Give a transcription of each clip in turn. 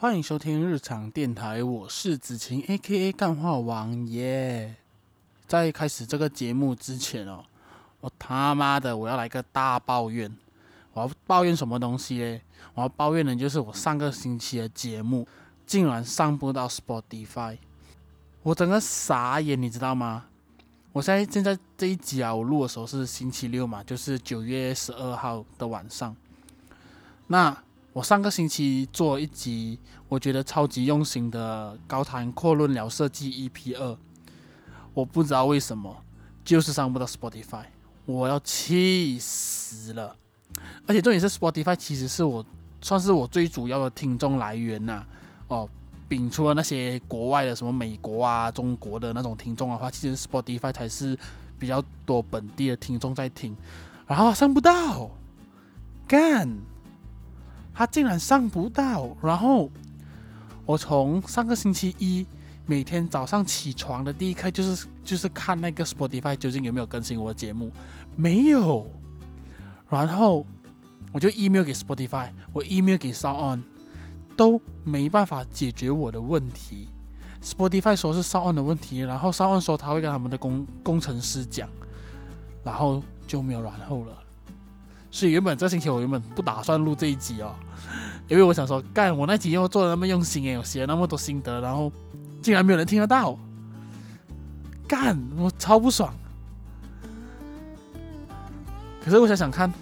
欢迎收听日常电台，我是子晴，A.K.A. 干话王耶。在开始这个节目之前哦，我他妈的我要来个大抱怨！我要抱怨什么东西嘞？我要抱怨的就是我上个星期的节目竟然上不到 Spotify，我整个傻眼，你知道吗？我现在现在这一集啊，我录的时候是星期六嘛，就是九月十二号的晚上。那我上个星期做一集，我觉得超级用心的高谈阔论聊设计 EP 二，我不知道为什么就是上不到 Spotify，我要气死了！而且重点是 Spotify 其实是我算是我最主要的听众来源呐、哦，摒除了那些国外的什么美国啊、中国的那种听众的话，其实 Spotify 才是比较多本地的听众在听，然后上不到，干！他竟然上不到，然后我从上个星期一每天早上起床的第一刻就是就是看那个 Spotify 究竟有没有更新我的节目，没有，然后我就 email 给 Spotify，我 email 给 SoundOn，都没办法解决我的问题。Spotify 说是 Soun 的问题，然后 Soun 说他会跟他们的工工程师讲，然后就没有然后了。所以原本这星期我原本不打算录这一集哦，因为我想说，干我那集又做的那么用心诶，我写了那么多心得，然后竟然没有人听得到，干我超不爽。可是我想想看，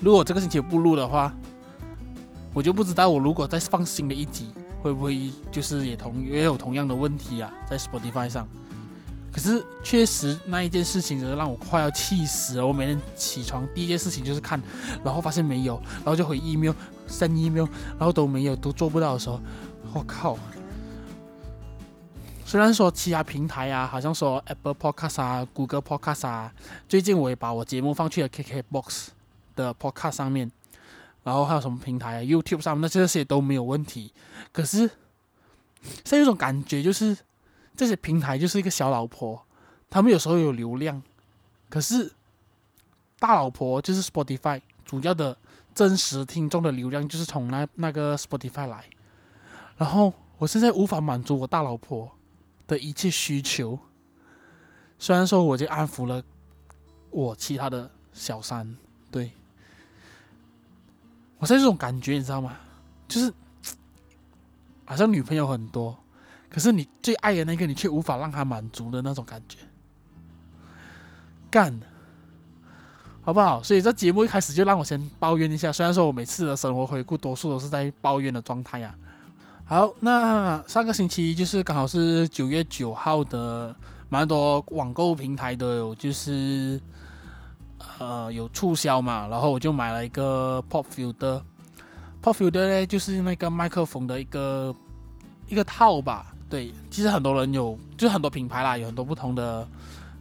如果这个星期不录的话，我就不知道我如果再放新的一集，会不会就是也同也有同样的问题啊，在 Spotify 上。可是确实那一件事情，真的让我快要气死了。我每天起床第一件事情就是看，然后发现没有，然后就回 email，send email，然后都没有，都做不到的时候，我靠！虽然说其他平台啊，好像说 Apple Podcast 啊、Google Podcast 啊，最近我也把我节目放去了 KKBox 的 Podcast 上面，然后还有什么平台啊，YouTube 上面那这些都没有问题。可是，现在有种感觉就是。这些平台就是一个小老婆，他们有时候有流量，可是大老婆就是 Spotify 主要的真实听众的流量就是从那那个 Spotify 来，然后我现在无法满足我大老婆的一切需求，虽然说我已经安抚了我其他的小三，对，我现在这种感觉你知道吗？就是好像女朋友很多。可是你最爱的那个，你却无法让他满足的那种感觉，干，好不好？所以这节目一开始就让我先抱怨一下。虽然说我每次的生活回顾多数都是在抱怨的状态呀。好，那上个星期就是刚好是九月九号的，蛮多网购平台都有就是呃有促销嘛，然后我就买了一个 Pop Filter。Pop Filter 呢，就是那个麦克风的一个一个套吧。对，其实很多人有，就很多品牌啦，有很多不同的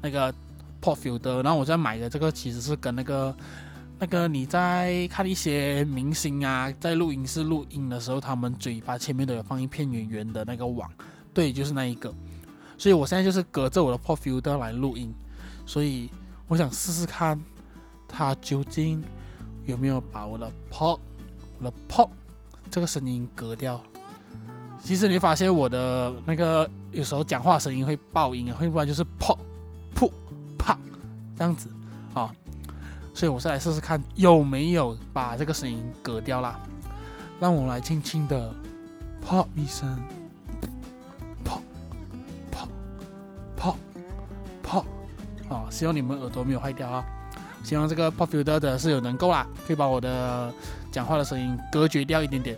那个 pop filter。然后我在买的这个其实是跟那个那个你在看一些明星啊，在录音室录音的时候，他们嘴巴前面都有放一片圆圆的那个网，对，就是那一个。所以我现在就是隔着我的 pop filter 来录音，所以我想试试看，它究竟有没有把我的 pop 我的 pop 这个声音隔掉。其实你发现我的那个有时候讲话声音会爆音啊，会不然就是砰、噗、啪这样子啊，所以我再来试试看有没有把这个声音隔掉啦。让我来轻轻的砰一声，砰、砰、砰、砰啊！希望你们耳朵没有坏掉啊！希望这个 Pop Filter 的是有能够啦，可以把我的讲话的声音隔绝掉一点点。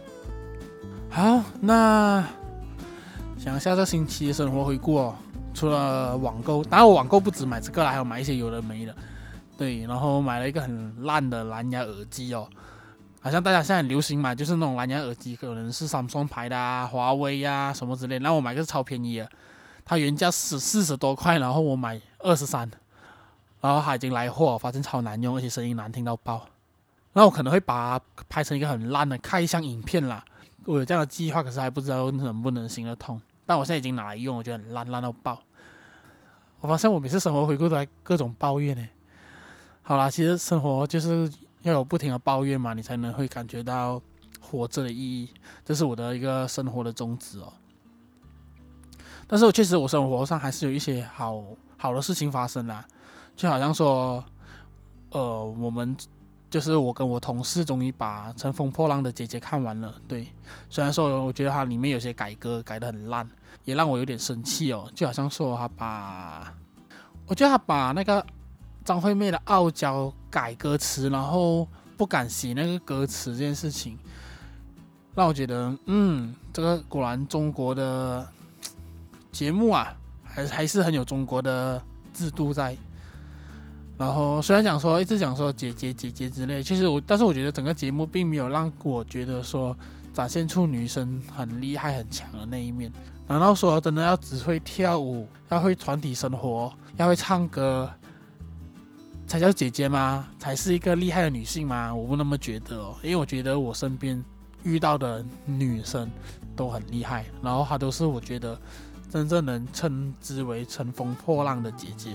好，那想一下这星期的生活回顾哦。除了网购，当然我网购不止买这个啦，还有买一些有的没的。对，然后买了一个很烂的蓝牙耳机哦，好像大家现在很流行买，就是那种蓝牙耳机，可能是三星牌的啊、华为呀、啊、什么之类。那我买个是超便宜的，它原价是四十多块，然后我买二十三，然后它已经来货，发现超难用，而且声音难听到爆。那我可能会把它拍成一个很烂的开箱影片啦。我有这样的计划，可是还不知道能不能行得通。但我现在已经拿来用，我觉得很烂，烂到爆。我发现我每次生活回顾都在各种抱怨呢。好啦，其实生活就是要有不停的抱怨嘛，你才能会感觉到活着的意义，这是我的一个生活的宗旨哦。但是我确实我生活上还是有一些好好的事情发生啦，就好像说，呃，我们就是我跟我同事终于把《乘风破浪的姐姐》看完了。对，虽然说我觉得它里面有些改歌改得很烂，也让我有点生气哦。就好像说他把，我觉得他把那个张惠妹的《傲娇》改歌词，然后不敢写那个歌词这件事情，让我觉得，嗯，这个果然中国的节目啊，还还是很有中国的制度在。然后虽然讲说一直讲说姐姐姐姐之类，其实我但是我觉得整个节目并没有让我觉得说展现出女生很厉害很强的那一面。难道说真的要只会跳舞，要会团体生活，要会唱歌，才叫姐姐吗？才是一个厉害的女性吗？我不那么觉得哦，因为我觉得我身边遇到的女生都很厉害，然后她都是我觉得真正能称之为乘风破浪的姐姐。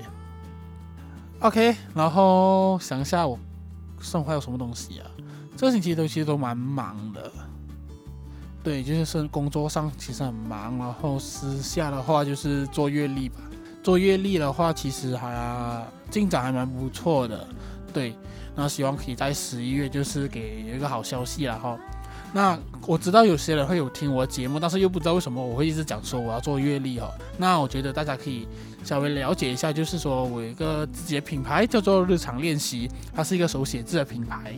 OK，然后想一下我生活还有什么东西啊？这个星期都其实都蛮忙的，对，就是是工作上其实很忙，然后私下的话就是做月历吧。做月历的话，其实还进展还蛮不错的，对。然后希望可以在十一月就是给一个好消息了哈。那我知道有些人会有听我节目，但是又不知道为什么我会一直讲说我要做月历哦。那我觉得大家可以稍微了解一下，就是说我有一个自己的品牌叫做日常练习，它是一个手写字的品牌。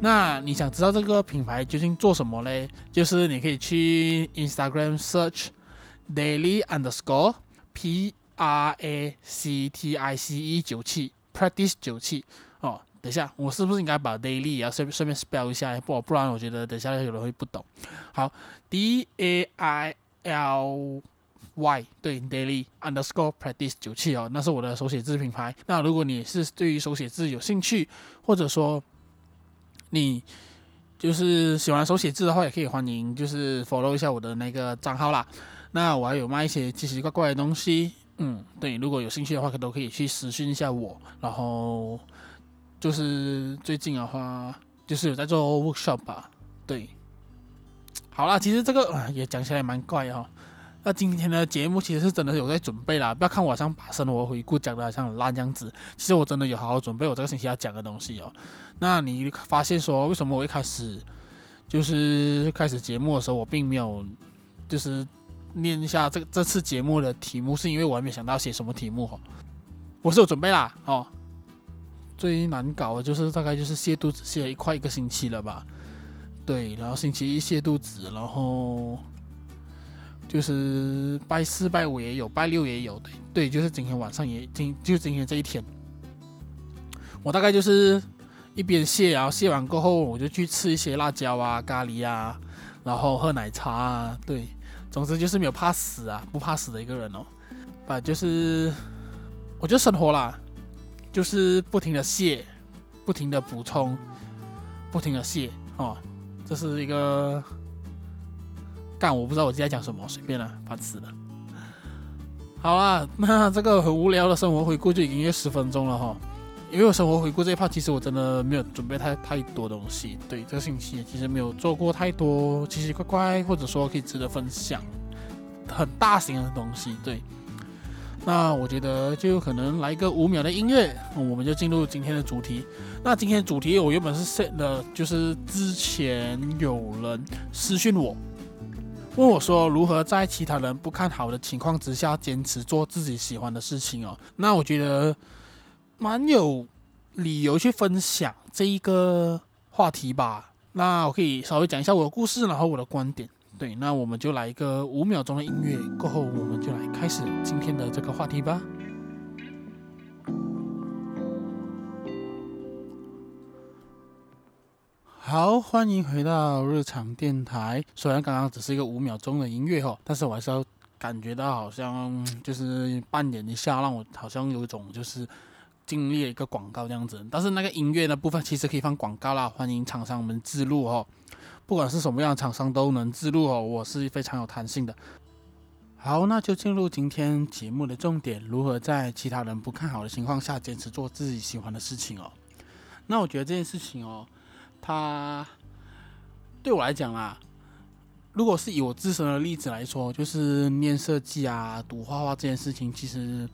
那你想知道这个品牌究竟做什么嘞？就是你可以去 Instagram search daily underscore p r a c t i c e 九七 practice 九七。等一下，我是不是应该把 daily 也要顺顺便 spell 一下？不，不然我觉得等下有人会不懂。好，D A I L Y，对，daily underscore practice 九七哦，那是我的手写字品牌。那如果你是对于手写字有兴趣，或者说你就是喜欢手写字的话，也可以欢迎就是 follow 一下我的那个账号啦。那我还有卖一些奇奇怪怪的东西，嗯，对，如果有兴趣的话，可都可以去私讯一下我，然后。就是最近的话，就是有在做 workshop 吧。对，好啦，其实这个也讲起来蛮怪哈、哦。那今天的节目其实是真的有在准备啦，不要看我好像把生活回顾讲的好像很烂样子。其实我真的有好好准备我这个星期要讲的东西哦。那你发现说，为什么我一开始就是开始节目的时候，我并没有就是念一下这这次节目的题目，是因为我还没想到写什么题目哈。我是有准备啦，哦。最难搞的就是大概就是泻肚子，泻了一快一个星期了吧？对，然后星期一泻肚子，然后就是拜四拜五也有，拜六也有，对对，就是今天晚上也今就今天这一天，我大概就是一边泻，然后泻完过后，我就去吃一些辣椒啊、咖喱啊，然后喝奶茶啊，对，总之就是没有怕死啊，不怕死的一个人哦，把就是我就生活啦。就是不停的卸，不停的补充，不停的卸哦，这是一个干，我不知道我自己在讲什么，随便了，烦死了。好啦，那这个很无聊的生活回顾就已经约十分钟了哈、哦，因为我生活回顾这一趴其实我真的没有准备太太多东西，对，这个星期其实没有做过太多奇奇怪怪或者说可以值得分享很大型的东西，对。那我觉得就有可能来个五秒的音乐，我们就进入今天的主题。那今天的主题我原本是 set 的，就是之前有人私讯我，问我说如何在其他人不看好的情况之下坚持做自己喜欢的事情哦。那我觉得蛮有理由去分享这一个话题吧。那我可以稍微讲一下我的故事，然后我的观点。对，那我们就来一个五秒钟的音乐，过后我们就来开始今天的这个话题吧。好，欢迎回到日常电台。虽然刚刚只是一个五秒钟的音乐哈，但是我还是要感觉到好像就是扮演一下，让我好像有一种就是经历了一个广告这样子。但是那个音乐的部分其实可以放广告啦，欢迎厂商们自录哦。不管是什么样的厂商都能置入哦，我是非常有弹性的。好，那就进入今天节目的重点：如何在其他人不看好的情况下坚持做自己喜欢的事情哦。那我觉得这件事情哦，它对我来讲啦，如果是以我自身的例子来说，就是念设计啊、读画画这件事情，其实，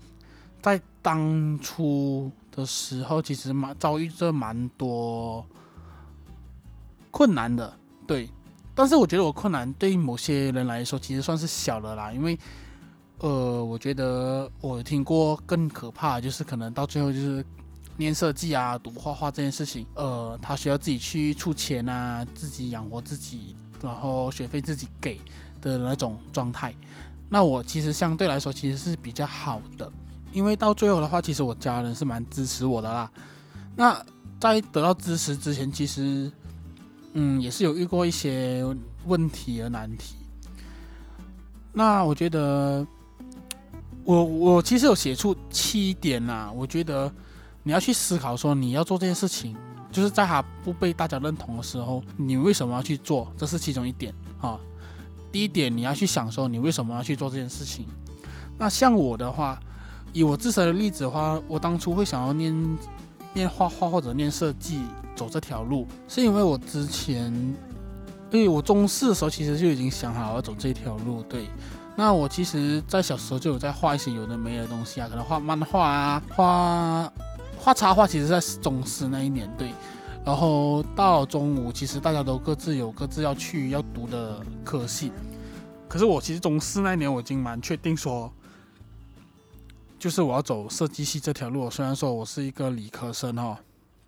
在当初的时候，其实蛮遭遇着蛮多困难的，对。但是我觉得我困难对于某些人来说，其实算是小的啦，因为，呃，我觉得我听过更可怕，就是可能到最后就是。念设计啊，读画画这件事情，呃，他需要自己去出钱啊，自己养活自己，然后学费自己给的那种状态。那我其实相对来说其实是比较好的，因为到最后的话，其实我家人是蛮支持我的啦。那在得到支持之前，其实，嗯，也是有遇过一些问题和难题。那我觉得，我我其实有写出七点啦，我觉得。你要去思考说，你要做这件事情，就是在他不被大家认同的时候，你为什么要去做？这是其中一点啊。第一点，你要去想说，你为什么要去做这件事情？那像我的话，以我自身的例子的话，我当初会想要念念画画或者念设计，走这条路，是因为我之前，因为我中四的时候其实就已经想好要走这条路。对，那我其实在小时候就有在画一些有的没的东西啊，可能画漫画啊，画。画插画其实在中四那一年，对，然后到中五，其实大家都各自有各自要去要读的科系，可是我其实中四那一年我已经蛮确定说，就是我要走设计系这条路。虽然说我是一个理科生哈，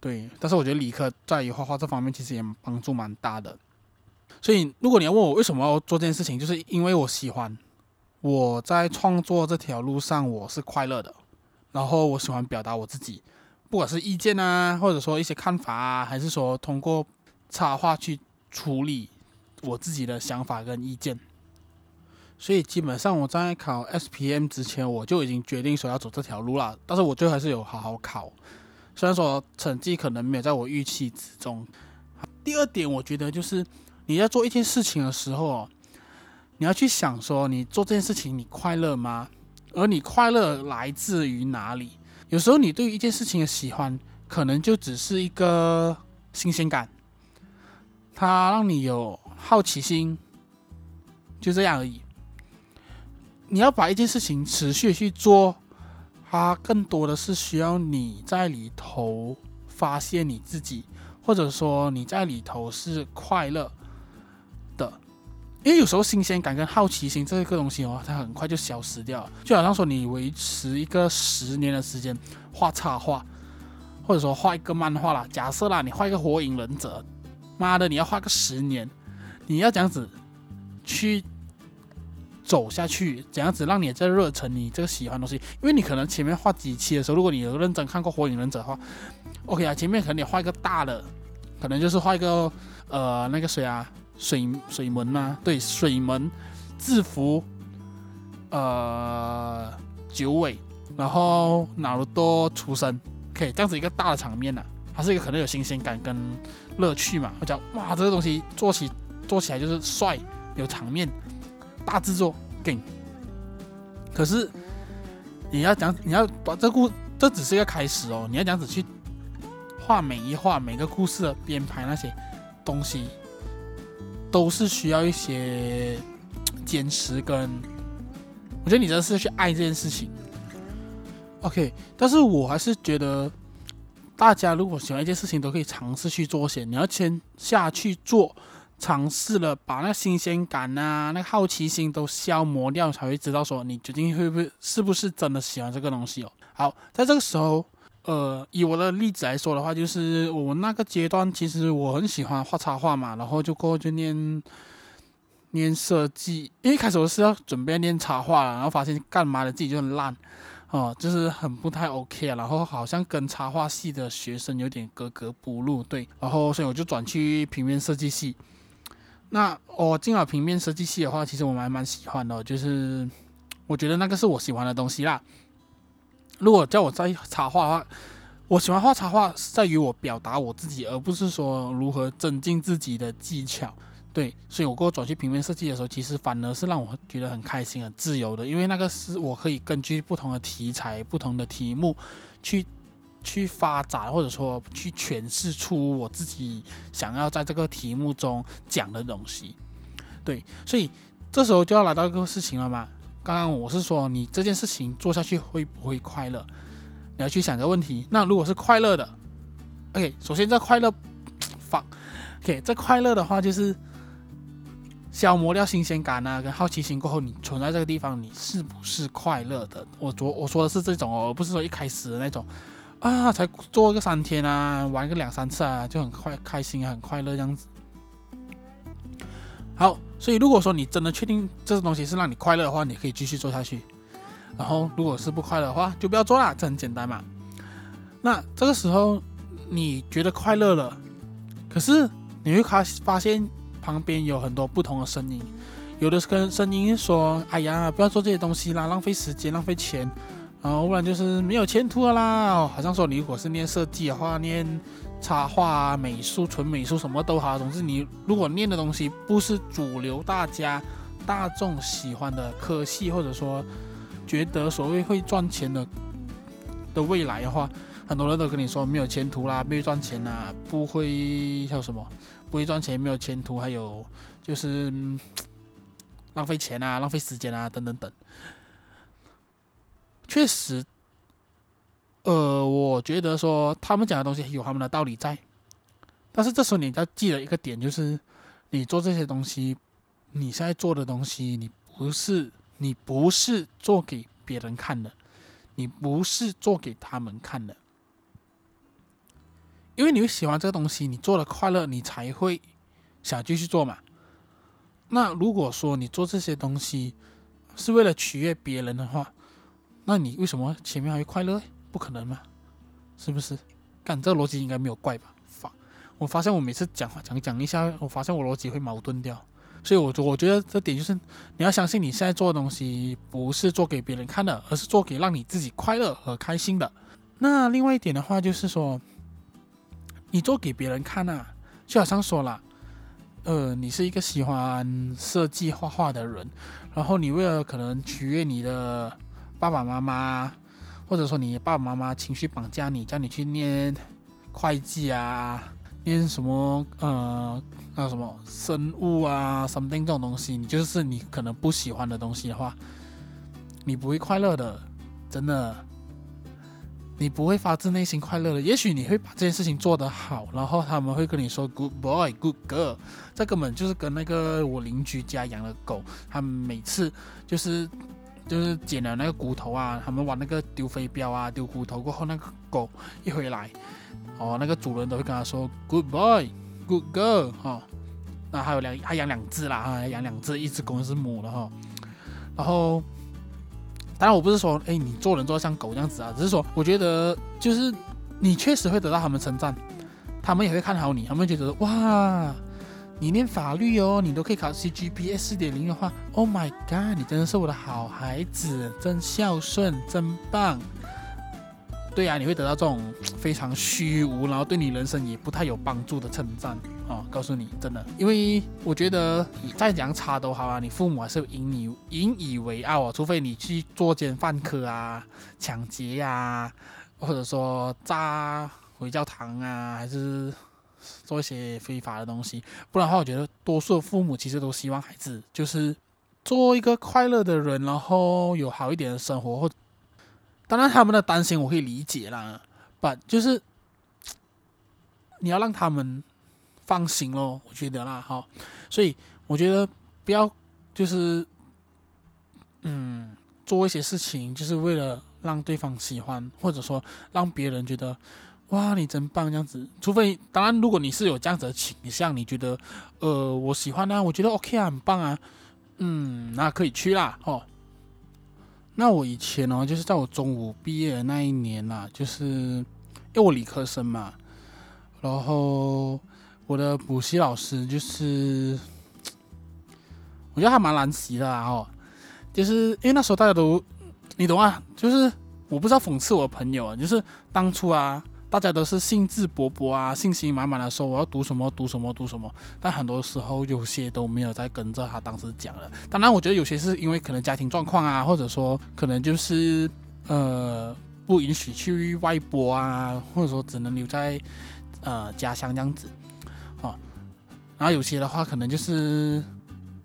对，但是我觉得理科在于画画这方面其实也帮助蛮大的。所以如果你要问我为什么要做这件事情，就是因为我喜欢，我在创作这条路上我是快乐的，然后我喜欢表达我自己。不管是意见啊，或者说一些看法啊，还是说通过插画去处理我自己的想法跟意见，所以基本上我在考 SPM 之前，我就已经决定说要走这条路了。但是我最后还是有好好考，虽然说成绩可能没有在我预期之中。第二点，我觉得就是你在做一件事情的时候，你要去想说，你做这件事情你快乐吗？而你快乐来自于哪里？有时候你对一件事情的喜欢，可能就只是一个新鲜感，它让你有好奇心，就这样而已。你要把一件事情持续去做，它更多的是需要你在里头发现你自己，或者说你在里头是快乐的。因为有时候新鲜感跟好奇心这个东西哦，它很快就消失掉了。就好像说你维持一个十年的时间画插画，或者说画一个漫画啦，假设啦，你画一个火影忍者，妈的，你要画个十年，你要这样子去走下去，怎样子让你这热忱，你这个喜欢的东西，因为你可能前面画几期的时候，如果你有认真看过火影忍者的话，OK 啊，前面可能你画一个大的，可能就是画一个呃那个谁啊。水水门呐、啊，对，水门制服，呃，九尾，然后哪鲁多出生，可以这样子一个大的场面呐、啊，还是一个可能有新鲜感跟乐趣嘛。我讲哇，这个东西做起做起来就是帅，有场面，大制作，劲。可是你要讲，你要把这故，这只是一个开始哦。你要这样子去画每一画每个故事的编排那些东西。都是需要一些坚持跟，我觉得你真的是去爱这件事情。OK，但是我还是觉得，大家如果喜欢一件事情，都可以尝试去做些。你要先下去做，尝试了，把那新鲜感啊、那好奇心都消磨掉，才会知道说你究竟会不会是不是真的喜欢这个东西哦。好，在这个时候。呃，以我的例子来说的话，就是我那个阶段，其实我很喜欢画插画嘛，然后就过后就念念设计。因为开始我是要准备念插画了，然后发现干嘛的自己就很烂，哦、就是很不太 OK，啊然后好像跟插画系的学生有点格格不入，对，然后所以我就转去平面设计系。那我进了平面设计系的话，其实我还蛮喜欢的，就是我觉得那个是我喜欢的东西啦。如果叫我在插画的话，我喜欢画插画是在于我表达我自己，而不是说如何增进自己的技巧。对，所以我过后转去平面设计的时候，其实反而是让我觉得很开心、很自由的，因为那个是我可以根据不同的题材、不同的题目去去发展，或者说去诠释出我自己想要在这个题目中讲的东西。对，所以这时候就要来到一个事情了嘛。刚刚我是说，你这件事情做下去会不会快乐？你要去想个问题。那如果是快乐的，OK，首先这快乐放，OK，这快乐的话就是消磨掉新鲜感啊，跟好奇心过后，你存在这个地方，你是不是快乐的？我昨我说的是这种哦，不是说一开始的那种啊，才做个三天啊，玩个两三次啊，就很快开心很快乐这样子。好，所以如果说你真的确定这个东西是让你快乐的话，你可以继续做下去。然后，如果是不快乐的话，就不要做了，这很简单嘛。那这个时候你觉得快乐了，可是你会发发现旁边有很多不同的声音，有的是跟声音说：“哎呀，不要做这些东西啦，浪费时间，浪费钱。”然后不然就是没有前途了啦。好像说你如果是念设计的话，念。插画啊，美术、纯美术什么都好，总之你如果念的东西不是主流大家大众喜欢的科系，或者说觉得所谓会赚钱的的未来的话，很多人都跟你说没有前途啦，不会赚钱啦，不会叫什么，不会赚钱，没有前途，还有就是浪费钱啊，浪费时间啊，等等等。确实。呃，我觉得说他们讲的东西有他们的道理在，但是这时候你要记得一个点，就是你做这些东西，你现在做的东西，你不是你不是做给别人看的，你不是做给他们看的，因为你会喜欢这个东西，你做的快乐，你才会想继续做嘛。那如果说你做这些东西是为了取悦别人的话，那你为什么前面还会快乐？不可能吗？是不是？干这个逻辑应该没有怪吧？发，我发现我每次讲话讲讲一下，我发现我逻辑会矛盾掉。所以我我觉得这点就是你要相信你现在做的东西不是做给别人看的，而是做给让你自己快乐和开心的。那另外一点的话就是说，你做给别人看啊，就好像说了，呃，你是一个喜欢设计画画的人，然后你为了可能取悦你的爸爸妈妈。或者说你爸爸妈妈情绪绑架你，叫你去念会计啊，念什么呃，那什么生物啊，something 这种东西，你就是你可能不喜欢的东西的话，你不会快乐的，真的，你不会发自内心快乐的。也许你会把这件事情做得好，然后他们会跟你说 good boy good girl，这根本就是跟那个我邻居家养的狗，他们每次就是。就是捡了那个骨头啊，他们玩那个丢飞镖啊，丢骨头过后，那个狗一回来，哦，那个主人都会跟他说 “good boy”，“good girl” 哈、哦，那还有两，还养两只啦，哈，养两只，一只公一只母的哈、哦。然后，当然我不是说，哎，你做人做得像狗这样子啊，只是说，我觉得就是你确实会得到他们称赞，他们也会看好你，他们觉得哇。你念法律哦，你都可以考 CGPA 四点零的话，Oh my god，你真的是我的好孩子，真孝顺，真棒。对呀、啊，你会得到这种非常虚无，然后对你人生也不太有帮助的称赞、哦！告诉你，真的，因为我觉得你再怎样差都好啊，你父母还是引你引以为傲啊，除非你去作奸犯科啊、抢劫呀、啊，或者说炸回教堂啊，还是。做一些非法的东西，不然的话，我觉得多数的父母其实都希望孩子就是做一个快乐的人，然后有好一点的生活。或当然，他们的担心我可以理解啦，但就是你要让他们放心咯，我觉得啦，哈。所以我觉得不要就是嗯做一些事情，就是为了让对方喜欢，或者说让别人觉得。哇，你真棒！这样子，除非当然，如果你是有这样子的倾向，你觉得，呃，我喜欢啊，我觉得 OK 啊，很棒啊，嗯，那可以去啦，哦。那我以前哦，就是在我中五毕业的那一年啦、啊，就是因为我理科生嘛，然后我的补习老师就是，我觉得还蛮难习的啊，哦，就是因为那时候大家都，你懂啊，就是我不知道讽刺我的朋友啊，就是当初啊。大家都是兴致勃勃啊，信心满满的说我要读什么读什么读什么，但很多时候有些都没有在跟着他当时讲了。当然，我觉得有些是因为可能家庭状况啊，或者说可能就是呃不允许去外播啊，或者说只能留在呃家乡这样子，啊，然后有些的话可能就是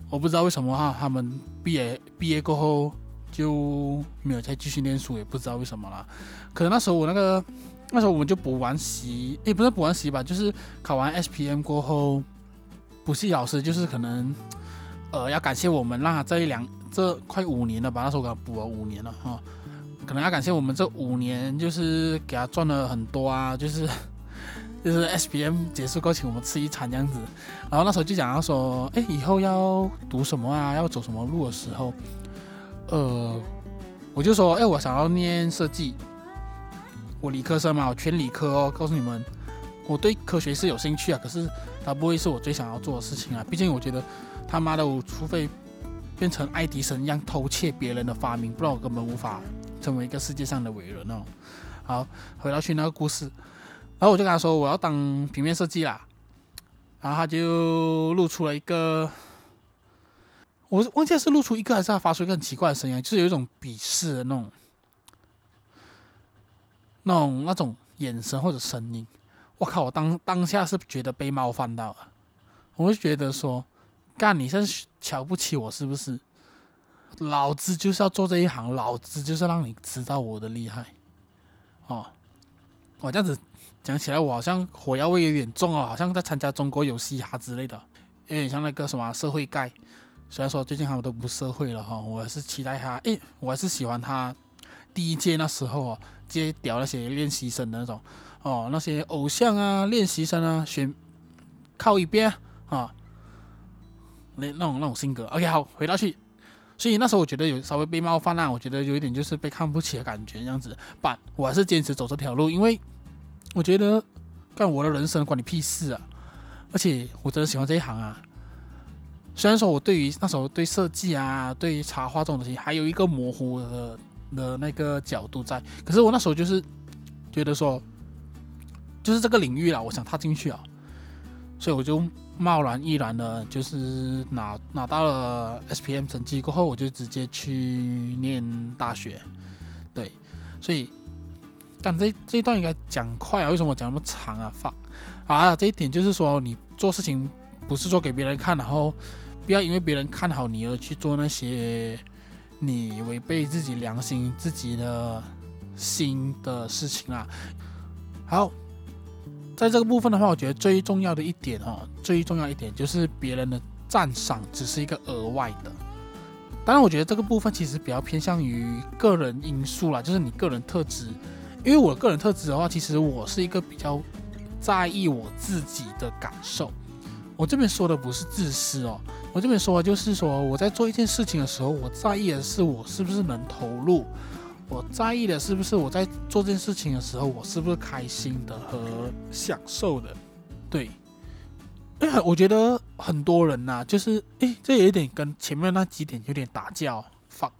我不知道为什么哈，他们毕业毕业过后就没有再继续念书，也不知道为什么啦。可能那时候我那个那时候我们就补完习，也不是补完习吧，就是考完 SPM 过后，补习老师就是可能呃要感谢我们，让他这一两这快五年了吧，那时候给他补了五年了哈。可能要感谢我们这五年，就是给他赚了很多啊，就是 就是 SPM 结束过请我们吃一餐这样子。然后那时候就讲到说，哎，以后要读什么啊，要走什么路的时候，呃，我就说，哎，我想要念设计，我理科生嘛，我全理科哦。告诉你们，我对科学是有兴趣啊，可是它不会是我最想要做的事情啊。毕竟我觉得他妈的，我除非变成爱迪生一样偷窃别人的发明，不然我根本无法。成为一个世界上的伟人哦。好，回到去那个故事，然后我就跟他说我要当平面设计啦，然后他就露出了一个，我忘记是露出一个还是他发出一个很奇怪的声音，就是有一种鄙视的那种、那种、那种眼神或者声音。我靠，我当当下是觉得被冒犯到了，我就觉得说，干你是瞧不起我是不是？老子就是要做这一行，老子就是让你知道我的厉害，哦，我这样子讲起来，我好像火药味有点重哦，好像在参加中国有嘻哈之类的，有点像那个什么社会盖。虽然说最近他们都不社会了哈，我还是期待他，诶，我还是喜欢他第一届那时候哦，接屌那些练习生的那种哦，那些偶像啊，练习生啊，选靠一边啊，那那种那种性格。OK，好，回到去。所以那时候我觉得有稍微被冒犯啦，我觉得有一点就是被看不起的感觉这样子，但我还是坚持走这条路，因为我觉得干我的人生关你屁事啊！而且我真的喜欢这一行啊。虽然说我对于那时候对设计啊、对于插画这种东西还有一个模糊的的那个角度在，可是我那时候就是觉得说，就是这个领域啊，我想踏进去啊，所以我就。贸然毅然的，就是拿拿到了 SPM 成绩过后，我就直接去念大学。对，所以，但这这一段应该讲快啊？为什么我讲那么长啊？放啊，这一点就是说，你做事情不是做给别人看，然后不要因为别人看好你而去做那些你违背自己良心、自己的心的事情啊。好。在这个部分的话，我觉得最重要的一点哦，最重要一点就是别人的赞赏只是一个额外的。当然，我觉得这个部分其实比较偏向于个人因素啦，就是你个人特质。因为我个人特质的话，其实我是一个比较在意我自己的感受。我这边说的不是自私哦，我这边说就是说我在做一件事情的时候，我在意的是我是不是能投入。我在意的是不是我在做这件事情的时候，我是不是开心的和享受的？对，我觉得很多人呐、就是诶，这有一点跟前面那几点有点打架。fuck，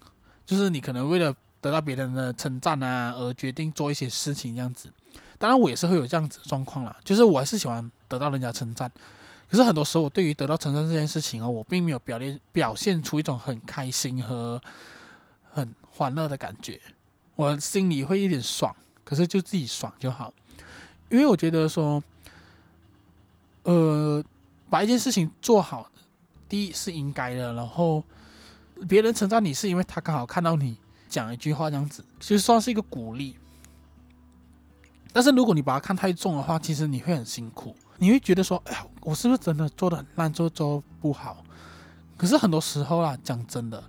就是你可能为了得到别人的称赞啊，而决定做一些事情这样子。当然，我也是会有这样子的状况啦，就是我还是喜欢得到人家称赞。可是很多时候，我对于得到称赞这件事情啊，我并没有表现表现出一种很开心和很欢乐的感觉。我心里会有点爽，可是就自己爽就好，因为我觉得说，呃，把一件事情做好，第一是应该的，然后别人称赞你是因为他刚好看到你讲一句话这样子，其实算是一个鼓励。但是如果你把它看太重的话，其实你会很辛苦，你会觉得说，哎呀，我是不是真的做的很烂，做做不好？可是很多时候啊，讲真的，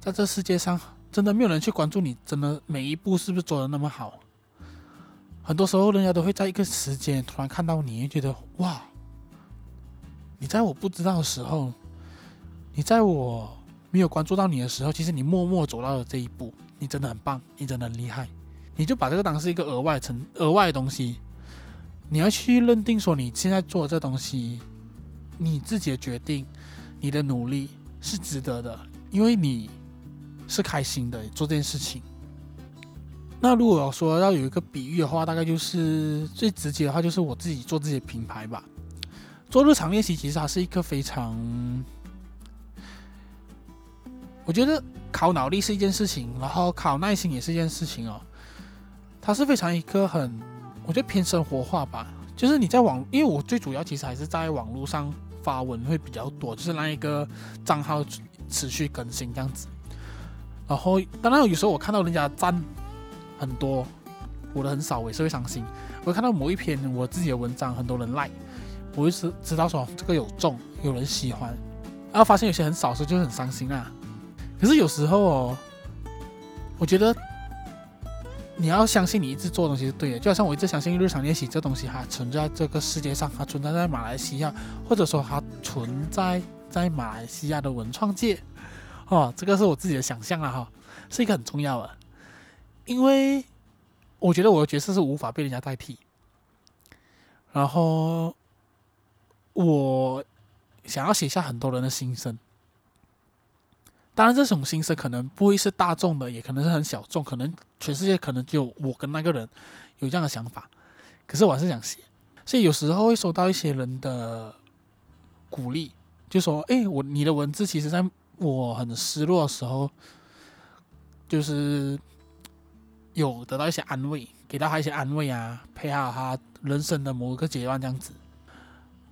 在这世界上。真的没有人去关注你，真的每一步是不是做的那么好？很多时候，人家都会在一个时间突然看到你，觉得哇，你在我不知道的时候，你在我没有关注到你的时候，其实你默默走到了这一步，你真的很棒，你真的很厉害。你就把这个当是一个额外成额外的东西，你要去认定说你现在做的这东西，你自己的决定，你的努力是值得的，因为你。是开心的做这件事情。那如果说要有一个比喻的话，大概就是最直接的话，就是我自己做自己的品牌吧。做日常练习其实它是一个非常，我觉得考脑力是一件事情，然后考耐心也是一件事情哦。它是非常一个很，我觉得偏生活化吧。就是你在网，因为我最主要其实还是在网络上发文会比较多，就是那一个账号持续更新这样子。然后当然有时候我看到人家赞很多，我的很少，我也是会伤心。我看到某一篇我自己的文章很多人 like，我就知知道说这个有中，有人喜欢。然后发现有些很少时候就很伤心啊。可是有时候哦，我觉得。你要相信你一直做的东西是对的，就好像我一直相信日常练习这东西它存在这个世界上，它存在在马来西亚，或者说它存在在马来西亚的文创界，哦，这个是我自己的想象了，哈，是一个很重要的，因为我觉得我的角色是无法被人家代替，然后我想要写下很多人的心声。当然，这种心声可能不会是大众的，也可能是很小众，可能全世界可能就我跟那个人有这样的想法。可是我还是想写，所以有时候会收到一些人的鼓励，就说：“哎，我你的文字其实在我很失落的时候，就是有得到一些安慰，给到他一些安慰啊，陪好他人生的某一个阶段这样子。”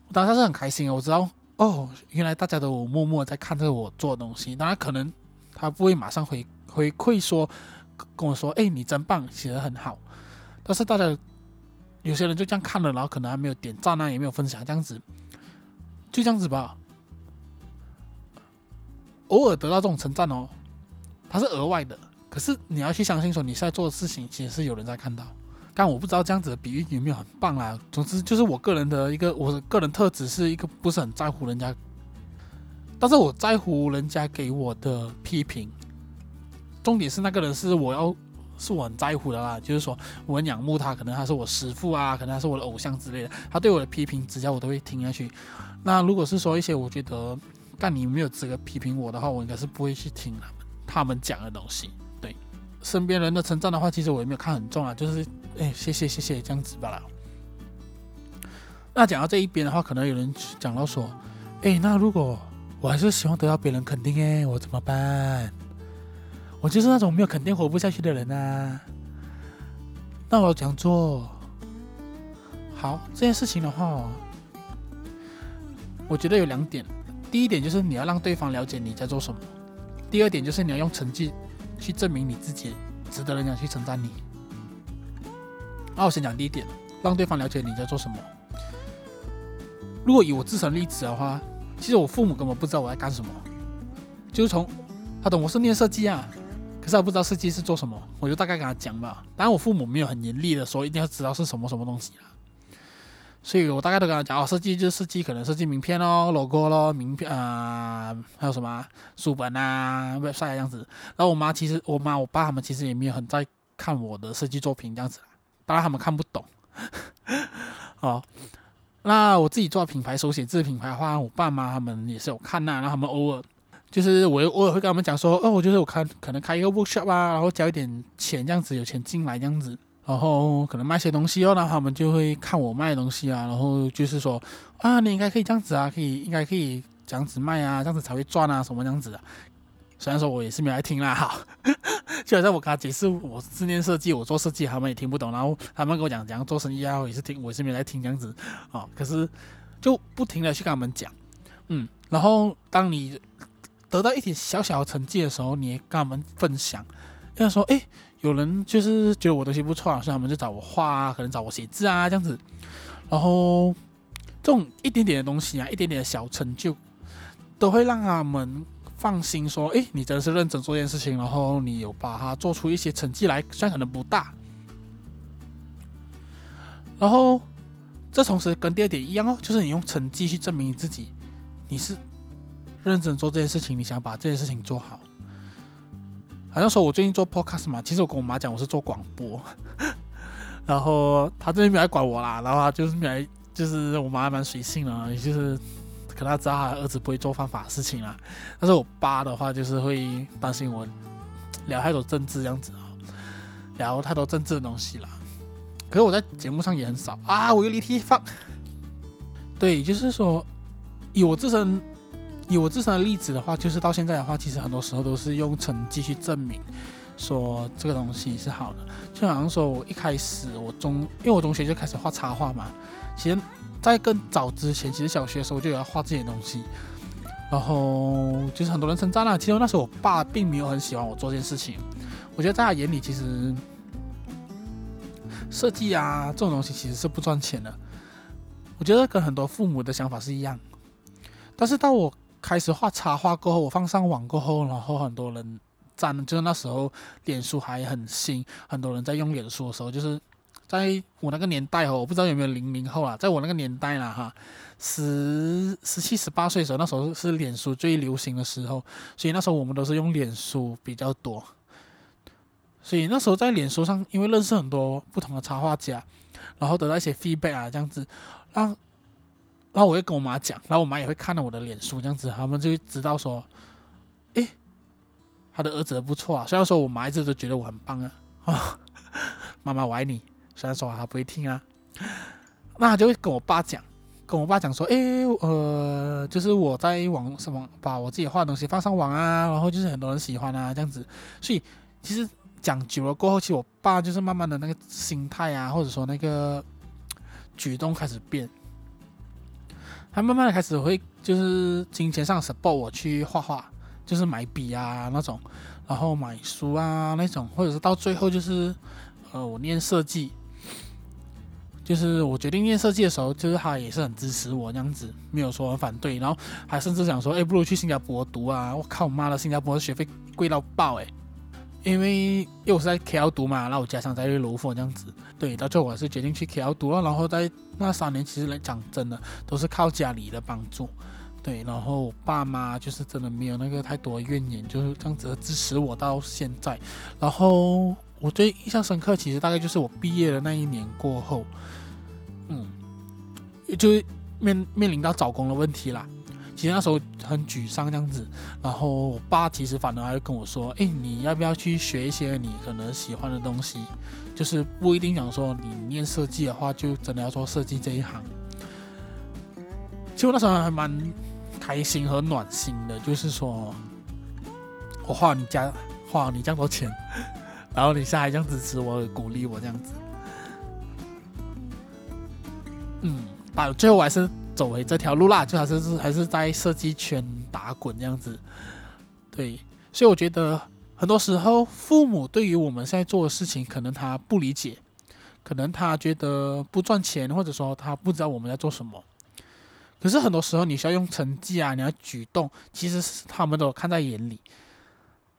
我当时是很开心，我知道。哦，原来大家都默默在看着我做东西。当然，可能他不会马上回回馈说跟我说：“哎，你真棒，写的很好。”但是大家有些人就这样看了，然后可能还没有点赞啊，也没有分享，这样子就这样子吧。偶尔得到这种称赞哦，它是额外的。可是你要去相信说，你现在做的事情其实是有人在看到。但我不知道这样子的比喻有没有很棒啦。总之就是我个人的一个，我的个人特质是一个不是很在乎人家，但是我在乎人家给我的批评。重点是那个人是我要是我很在乎的啦，就是说我很仰慕他，可能他是我师父啊，可能他是我的偶像之类的。他对我的批评指教我都会听下去。那如果是说一些我觉得但你没有资格批评我的话，我应该是不会去听他们他们讲的东西。对，身边人的称赞的话，其实我也没有看很重啊，就是。哎，谢谢谢谢，这样子吧啦。那讲到这一边的话，可能有人讲到说，哎，那如果我还是希望得到别人肯定，哎，我怎么办？我就是那种没有肯定活不下去的人啊。那我要怎样做？好，这件事情的话，我觉得有两点。第一点就是你要让对方了解你在做什么；第二点就是你要用成绩去证明你自己值得人家去称赞你。那我先讲第一点，让对方了解你在做什么。如果以我自身例子的话，其实我父母根本不知道我在干什么，就是从他懂我是念设计啊，可是他不知道设计是做什么，我就大概跟他讲吧。当然我父母没有很严厉的说一定要知道是什么什么东西啊，所以我大概都跟他讲哦，设计就是设计，可能设计名片咯、logo 咯、名片啊、还有什么书本啊、website 这样子。然后我妈其实我妈我爸他们其实也没有很在看我的设计作品这样子。当然他们看不懂，哦，那我自己做品牌手写字品牌的话，我爸妈他们也是有看呐、啊，然后他们偶尔就是我偶尔会跟他们讲说，哦，我就是我看可能开一个 workshop 啊，然后交一点钱这样子，有钱进来这样子，然后可能卖些东西哦，然后他们就会看我卖东西啊，然后就是说啊，你应该可以这样子啊，可以应该可以这样子卖啊，这样子才会赚啊，什么这样子啊。虽然说我也是没来听啦，哈，就好像我跟他解释我是念设计，我做设计，他们也听不懂。然后他们跟我讲怎样做生意啊，我也是听，我也是没来听这样子，啊，可是就不停的去跟他们讲，嗯，然后当你得到一点小小成绩的时候，你也跟他们分享，跟他说，哎，有人就是觉得我东西不错，所以他们就找我画啊，可能找我写字啊这样子，然后这种一点点的东西啊，一点点的小成就，都会让他们。放心说，哎，你真的是认真做一件事情，然后你有把它做出一些成绩来，虽然可能不大。然后，这同时跟第二点一样哦，就是你用成绩去证明你自己，你是认真做这件事情，你想把这件事情做好。好像说我最近做 podcast 嘛，其实我跟我妈讲我是做广播，然后她这边没来管我啦，然后她就是没来，就是我妈蛮随性的，也就是。可他知道他儿子不会做犯法的事情啊，但是我爸的话就是会担心我聊太多政治这样子啊，聊太多政治的东西了。可是我在节目上也很少啊，我有离题放。对，就是说以我自身以我自身的例子的话，就是到现在的话，其实很多时候都是用成绩去证明。说这个东西是好的。就好像说我一开始我中，因为我中学就开始画插画嘛，其实，在更早之前，其实小学的时候就有要画这些东西。然后就是很多人称赞啦，其实那时候我爸并没有很喜欢我做这件事情。我觉得在他眼里，其实设计啊这种东西其实是不赚钱的。我觉得跟很多父母的想法是一样。但是到我开始画插画过后，我放上网过后，然后很多人赞，就是那时候脸书还很新，很多人在用脸书的时候，就是在我那个年代哦，我不知道有没有零零后啊，在我那个年代啦哈。十十七十八岁的时候，那时候是脸书最流行的时候，所以那时候我们都是用脸书比较多。所以那时候在脸书上，因为认识很多不同的插画家，然后得到一些 feedback 啊，这样子，然后，然后我会跟我妈讲，然后我妈也会看到我的脸书，这样子，他们就会知道说，诶，他的儿子不错啊。虽然说我妈一直都觉得我很棒啊，妈妈我爱你。虽然说他不会听啊，那他就会跟我爸讲。跟我爸讲说，诶，呃，就是我在网什么把我自己画的东西放上网啊，然后就是很多人喜欢啊，这样子。所以其实讲久了过后，其实我爸就是慢慢的那个心态啊，或者说那个举动开始变，他慢慢的开始会就是金钱上 support 我去画画，就是买笔啊那种，然后买书啊那种，或者是到最后就是呃我念设计。就是我决定念设计的时候，就是他也是很支持我这样子，没有说很反对，然后还甚至想说，哎，不如去新加坡读啊！我靠，我妈的，新加坡的学费贵到爆哎！因为因为我是在 KL 读嘛，然后我家乡在罗佛这样子，对，到最后我还是决定去 KL 读了。然后在那三年，其实来讲真的都是靠家里的帮助，对，然后爸妈就是真的没有那个太多怨言，就是这样子支持我到现在。然后我最印象深刻，其实大概就是我毕业的那一年过后。嗯，就面面临到找工的问题啦。其实那时候很沮丧这样子，然后我爸其实反而还会跟我说：“诶，你要不要去学一些你可能喜欢的东西？就是不一定讲说你念设计的话，就真的要做设计这一行。”其实我那时候还蛮开心和暖心的，就是说我花你家花你这么多钱，然后你现在还这样支持我，鼓励我这样子。嗯，到最后我还是走回这条路啦，就还是是还是在设计圈打滚这样子。对，所以我觉得很多时候父母对于我们现在做的事情，可能他不理解，可能他觉得不赚钱，或者说他不知道我们在做什么。可是很多时候你需要用成绩啊，你要举动，其实是他们都看在眼里。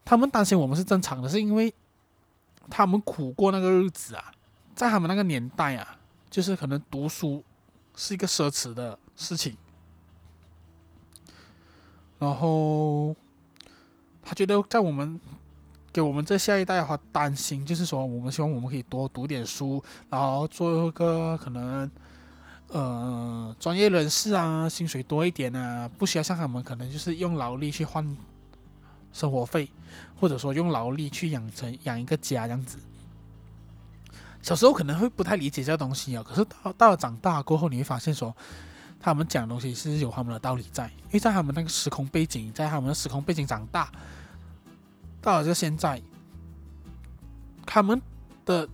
他们担心我们是正常的，是因为他们苦过那个日子啊，在他们那个年代啊，就是可能读书。是一个奢侈的事情，然后他觉得在我们给我们这下一代的话，担心就是说，我们希望我们可以多读点书，然后做一个可能呃专业人士啊，薪水多一点啊，不需要像他们可能就是用劳力去换生活费，或者说用劳力去养成养一个家这样子。小时候可能会不太理解这东西啊，可是到到了长大过后，你会发现说，他们讲的东西是有他们的道理在，因为在他们那个时空背景，在他们的时空背景长大，到了这现在，他们的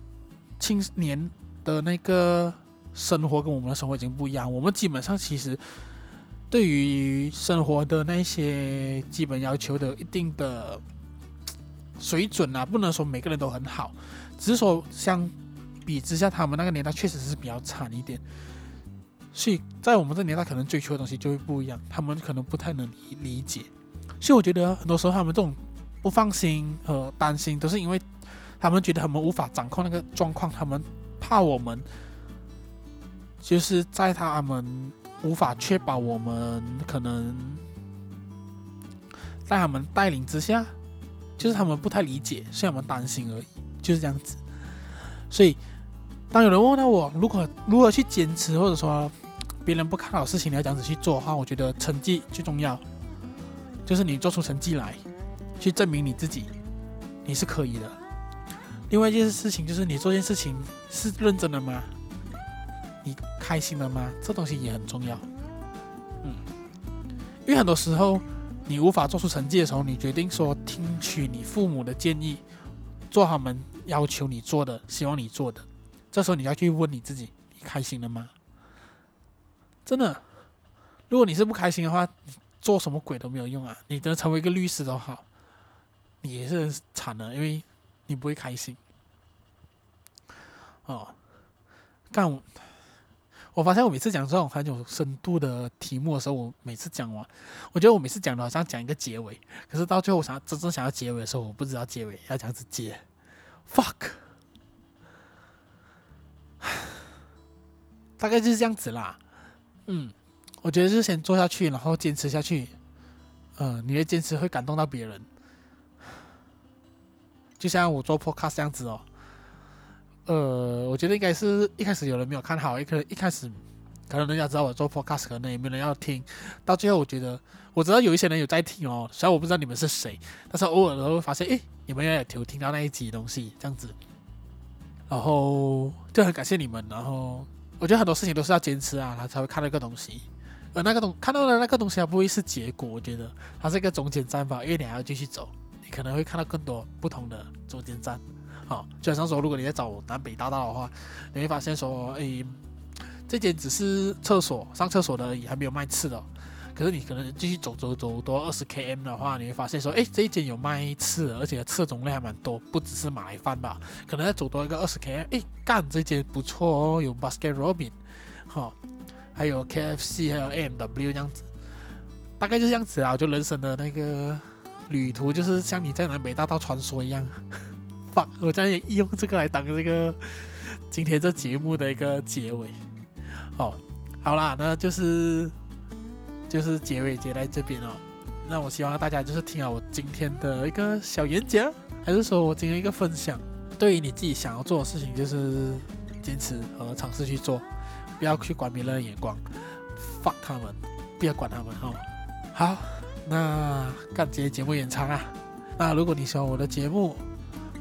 青年的那个生活跟我们的生活已经不一样，我们基本上其实对于生活的那些基本要求的一定的水准啊，不能说每个人都很好，只是说像。比之下，他们那个年代确实是比较惨一点，所以在我们这年代，可能追求的东西就会不一样，他们可能不太能理理解。所以我觉得很多时候他们这种不放心和担心，都是因为他们觉得他们无法掌控那个状况，他们怕我们就是在他们无法确保我们可能在他们带领之下，就是他们不太理解，所以他们担心而已，就是这样子。所以。当有人问到我如何如何去坚持，或者说别人不看好事情你要这样子去做的话，我觉得成绩最重要，就是你做出成绩来，去证明你自己，你是可以的。另外一件事情就是你做件事情是认真的吗？你开心了吗？这东西也很重要。嗯，因为很多时候你无法做出成绩的时候，你决定说听取你父母的建议，做他们要求你做的，希望你做的，这时候你要去问你自己：你开心了吗？真的，如果你是不开心的话，你做什么鬼都没有用啊！你能成为一个律师都好，你也是惨了，因为你不会开心。哦，干。我发现我每次讲这种很有深度的题目的时候，我每次讲完，我觉得我每次讲的好像讲一个结尾，可是到最后我想真正想要结尾的时候，我不知道结尾要这样子接，fuck，大概就是这样子啦。嗯，我觉得就是先做下去，然后坚持下去。嗯、你的坚持会感动到别人，就像我做 podcast 这样子哦。呃，我觉得应该是一开始有人没有看好，一开一开始可能人家知道我做 podcast，可能也没人要听。到最后，我觉得我知道有一些人有在听哦，虽然我不知道你们是谁，但是偶尔都会发现，诶，你们也有听到那一集东西这样子，然后就很感谢你们。然后我觉得很多事情都是要坚持啊，他才会看到一个东西。而那个东看到的那个东西，它不会是结果，我觉得它是一个中间站吧，因为你还要继续走，你可能会看到更多不同的中间站。好，就好像说，如果你在找南北大道的话，你会发现说，诶，这间只是厕所，上厕所的而已，还没有卖吃的。可是你可能继续走走走多二十 km 的话，你会发现说，诶，这一间有卖吃的，而且吃的种类还蛮多，不只是马来饭吧？可能再走多一个二十 km，诶，干这间不错哦，有 Baskin Robbins，好，还有 KFC，还有 AMW 这样子，大概就是这样子啊。就人生的那个旅途，就是像你在南北大道穿梭一样。我将也用这个来当这个今天这节目的一个结尾。哦，好啦，那就是就是结尾结在这边哦。那我希望大家就是听好我今天的一个小演讲，还是说我今天一个分享。对于你自己想要做的事情，就是坚持和尝试去做，不要去管别人的眼光，fuck 他们，不要管他们哦。好，那干这些节目延长啊。那如果你喜欢我的节目，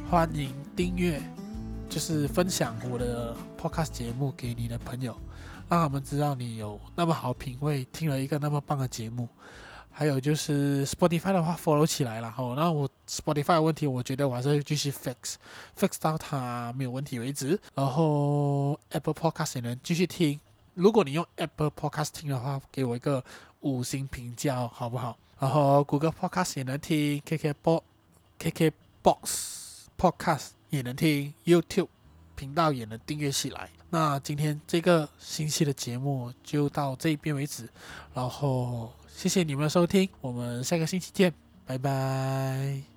欢迎订阅，就是分享我的 podcast 节目给你的朋友，让他们知道你有那么好品味，听了一个那么棒的节目。还有就是 Spotify 的话，follow 起来了哈。那我 Spotify 的问题，我觉得我还是继续 fix，fix 到它没有问题为止。然后 Apple Podcast 也能继续听。如果你用 Apple Podcast 听的话，给我一个五星评价，好不好？然后 Google Podcast 也能听 kk bokk box。Podcast 也能听，YouTube 频道也能订阅起来。那今天这个星期的节目就到这边为止，然后谢谢你们的收听，我们下个星期见，拜拜。